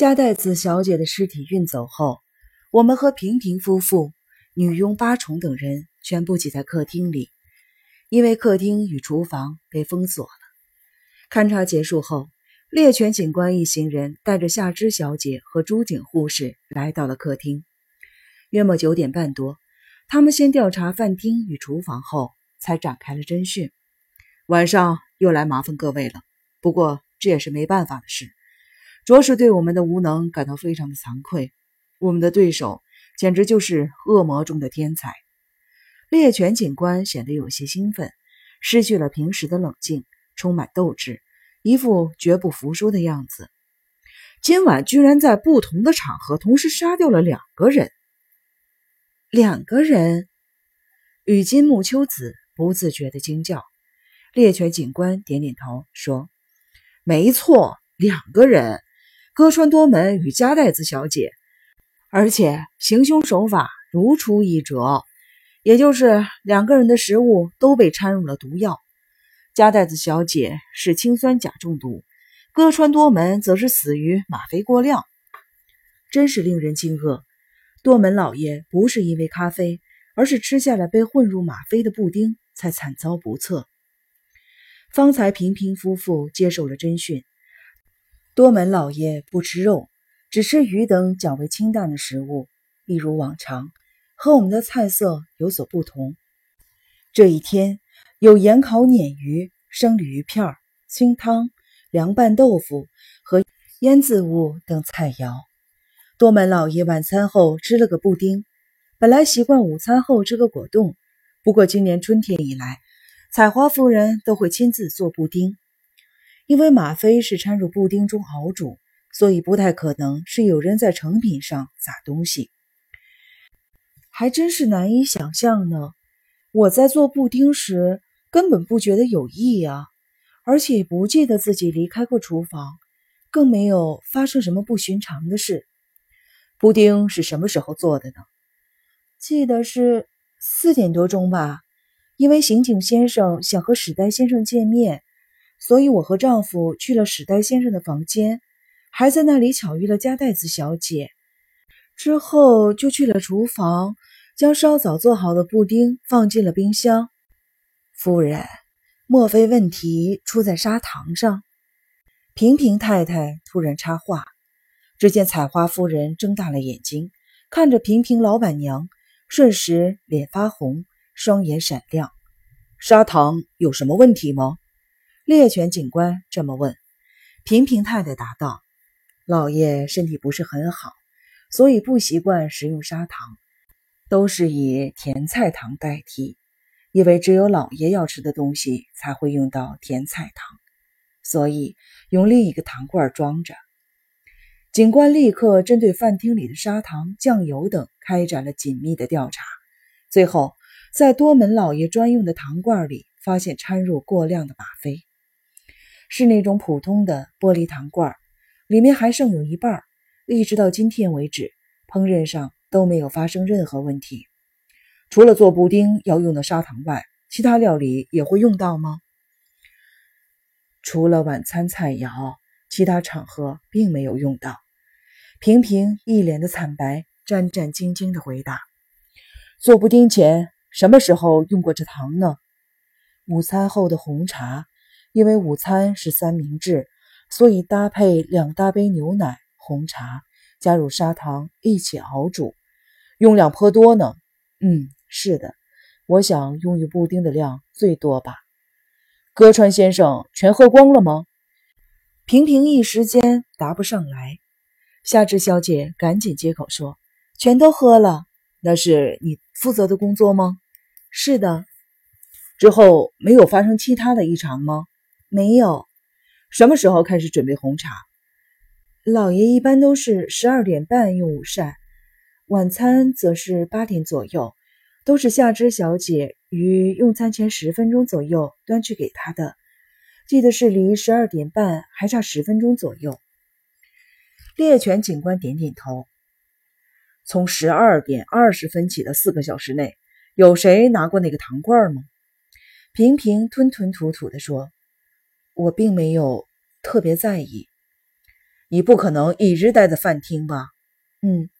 加代子小姐的尸体运走后，我们和平平夫妇、女佣八重等人全部挤在客厅里，因为客厅与厨房被封锁了。勘察结束后，猎犬警官一行人带着夏芝小姐和朱景护士来到了客厅。约莫九点半多，他们先调查饭厅与厨房后，才展开了侦讯。晚上又来麻烦各位了，不过这也是没办法的事。着实对我们的无能感到非常的惭愧。我们的对手简直就是恶魔中的天才。猎犬警官显得有些兴奋，失去了平时的冷静，充满斗志，一副绝不服输的样子。今晚居然在不同的场合同时杀掉了两个人。两个人？羽金木秋子不自觉的惊叫。猎犬警官点点头说：“没错，两个人。”歌川多门与加代子小姐，而且行凶手法如出一辙，也就是两个人的食物都被掺入了毒药。加代子小姐是氰酸钾中毒，歌川多门则是死于吗啡过量，真是令人惊愕。多门老爷不是因为咖啡，而是吃下了被混入吗啡的布丁，才惨遭不测。方才平平夫妇接受了侦讯。多门老爷不吃肉，只吃鱼等较为清淡的食物，一如往常，和我们的菜色有所不同。这一天有盐烤鲶鱼、生鲤鱼片、清汤、凉拌豆腐和腌渍物等菜肴。多门老爷晚餐后吃了个布丁，本来习惯午餐后吃个果冻，不过今年春天以来，采花夫人都会亲自做布丁。因为吗啡是掺入布丁中熬煮，所以不太可能是有人在成品上撒东西。还真是难以想象呢。我在做布丁时根本不觉得有异啊，而且不记得自己离开过厨房，更没有发生什么不寻常的事。布丁是什么时候做的呢？记得是四点多钟吧，因为刑警先生想和史代先生见面。所以，我和丈夫去了史代先生的房间，还在那里巧遇了加代子小姐。之后就去了厨房，将稍早做好的布丁放进了冰箱。夫人，莫非问题出在砂糖上？平平太太突然插话。只见采花夫人睁大了眼睛，看着平平老板娘，瞬时脸发红，双眼闪亮。砂糖有什么问题吗？猎犬警官这么问，平平太太答道：“老爷身体不是很好，所以不习惯食用砂糖，都是以甜菜糖代替。因为只有老爷要吃的东西才会用到甜菜糖，所以用另一个糖罐装着。”警官立刻针对饭厅里的砂糖、酱油等开展了紧密的调查，最后在多门老爷专用的糖罐里发现掺入过量的吗啡。是那种普通的玻璃糖罐，里面还剩有一半。一直到今天为止，烹饪上都没有发生任何问题。除了做布丁要用的砂糖外，其他料理也会用到吗？除了晚餐菜肴，其他场合并没有用到。平平一脸的惨白，战战兢兢地回答：“做布丁前什么时候用过这糖呢？午餐后的红茶。”因为午餐是三明治，所以搭配两大杯牛奶、红茶，加入砂糖一起熬煮，用量颇多呢。嗯，是的，我想用于布丁的量最多吧。歌川先生全喝光了吗？平平一时间答不上来。夏至小姐赶紧接口说：“全都喝了。那是你负责的工作吗？”“是的。”之后没有发生其他的异常吗？没有，什么时候开始准备红茶？老爷一般都是十二点半用午膳，晚餐则是八点左右，都是夏之小姐于用餐前十分钟左右端去给他的。记得是离十二点半还差十分钟左右。猎犬警官点点头。从十二点二十分起的四个小时内，有谁拿过那个糖罐吗？平平吞吞吐吐地说。我并没有特别在意。你不可能一直待在饭厅吧？嗯，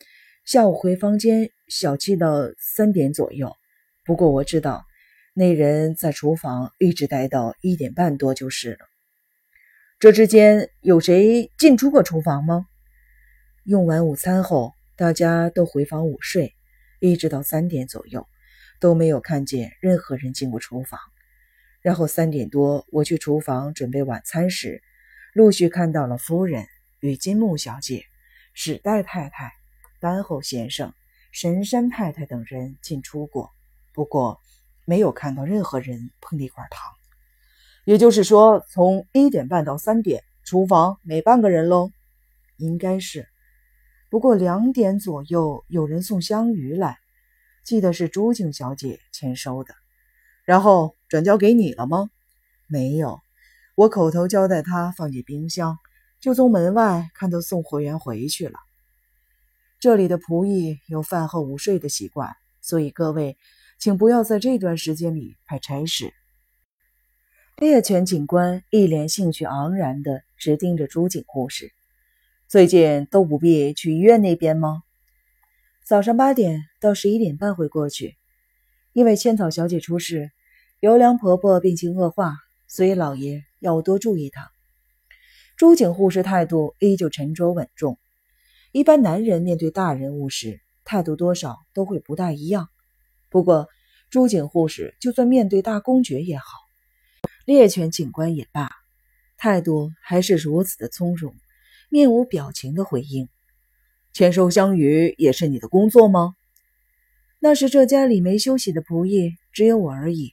下午回房间小憩到三点左右。不过我知道，那人在厨房一直待到一点半多就是了。这之间有谁进出过厨房吗？用完午餐后，大家都回房午睡，一直到三点左右，都没有看见任何人进过厨房。然后三点多，我去厨房准备晚餐时，陆续看到了夫人与金木小姐、史代太太、丹后先生、神山太太等人进出过。不过，没有看到任何人碰那块糖。也就是说，从一点半到三点，厨房没半个人喽？应该是。不过两点左右有人送香鱼来，记得是朱静小姐签收的。然后转交给你了吗？没有，我口头交代他放进冰箱，就从门外看到送货员回去了。这里的仆役有饭后午睡的习惯，所以各位。请不要在这段时间里派差事。猎犬警官一脸兴趣盎然地直盯着朱警护士。最近都不必去医院那边吗？早上八点到十一点半会过去。因为千草小姐出事，尤良婆婆病情恶化，所以老爷要多注意她。朱景护士态度依旧沉着稳重。一般男人面对大人物时，态度多少都会不大一样。不过，朱景护士就算面对大公爵也好，猎犬警官也罢，态度还是如此的从容，面无表情的回应：“签收香鱼也是你的工作吗？”“那时这家里没休息的仆役，只有我而已。”“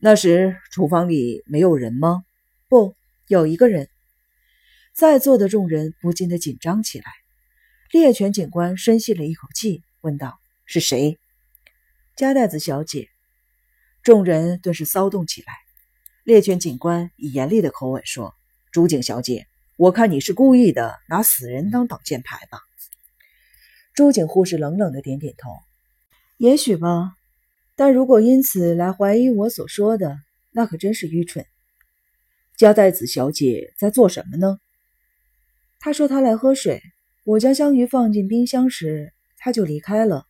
那时厨房里没有人吗？”“不，有一个人。”在座的众人不禁的紧张起来。猎犬警官深吸了一口气，问道：“是谁？”加代子小姐，众人顿时骚动起来。猎犬警官以严厉的口吻说：“朱景小姐，我看你是故意的，拿死人当挡箭牌吧？”朱景护士冷冷的点点头：“也许吧，但如果因此来怀疑我所说的，那可真是愚蠢。”加代子小姐在做什么呢？她说她来喝水，我将香鱼放进冰箱时，她就离开了。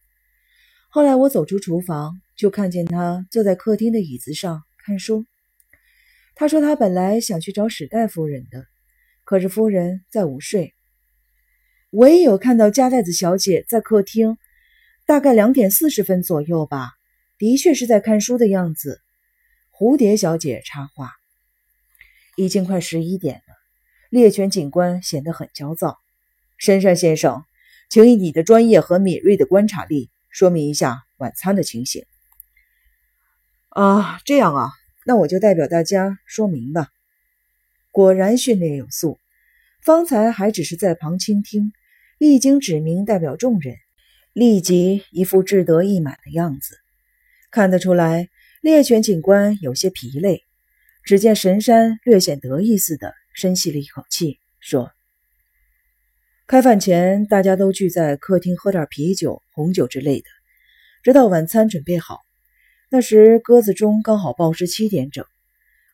后来我走出厨房，就看见她坐在客厅的椅子上看书。他说他本来想去找史代夫人的，可是夫人在午睡。我也有看到加代子小姐在客厅，大概两点四十分左右吧，的确是在看书的样子。蝴蝶小姐插话：“已经快十一点了。”猎犬警官显得很焦躁。深山先生，请以你的专业和敏锐的观察力。说明一下晚餐的情形啊，这样啊，那我就代表大家说明吧。果然训练有素，方才还只是在旁倾听，一经指名代表众人，立即一副志得意满的样子。看得出来，猎犬警官有些疲累。只见神山略显得意似的深吸了一口气，说。开饭前，大家都聚在客厅喝点啤酒、红酒之类的，直到晚餐准备好。那时鸽子钟刚好报时七点整。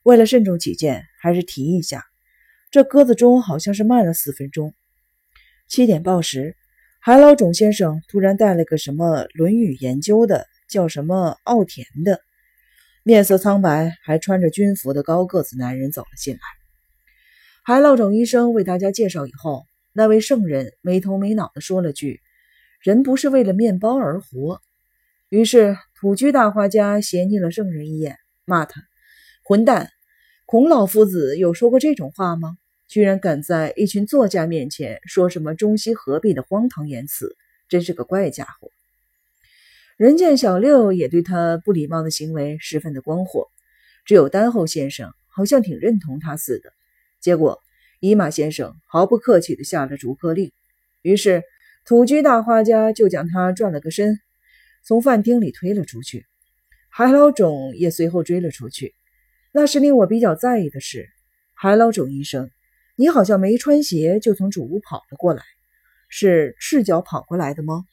为了慎重起见，还是提一下，这鸽子钟好像是慢了四分钟。七点报时，海老种先生突然带了个什么《论语》研究的，叫什么奥田的，面色苍白，还穿着军服的高个子男人走了进来。海老种医生为大家介绍以后。那位圣人没头没脑地说了句：“人不是为了面包而活。”于是土居大画家斜睨了圣人一眼，骂他：“混蛋！孔老夫子有说过这种话吗？居然敢在一群作家面前说什么中西合璧的荒唐言辞，真是个怪家伙！”人见小六也对他不礼貌的行为十分的光火，只有丹后先生好像挺认同他似的。结果。伊马先生毫不客气地下了逐客令，于是土居大画家就将他转了个身，从饭厅里推了出去。海老种也随后追了出去。那时令我比较在意的是，海老种医生，你好像没穿鞋就从主屋跑了过来，是赤脚跑过来的吗？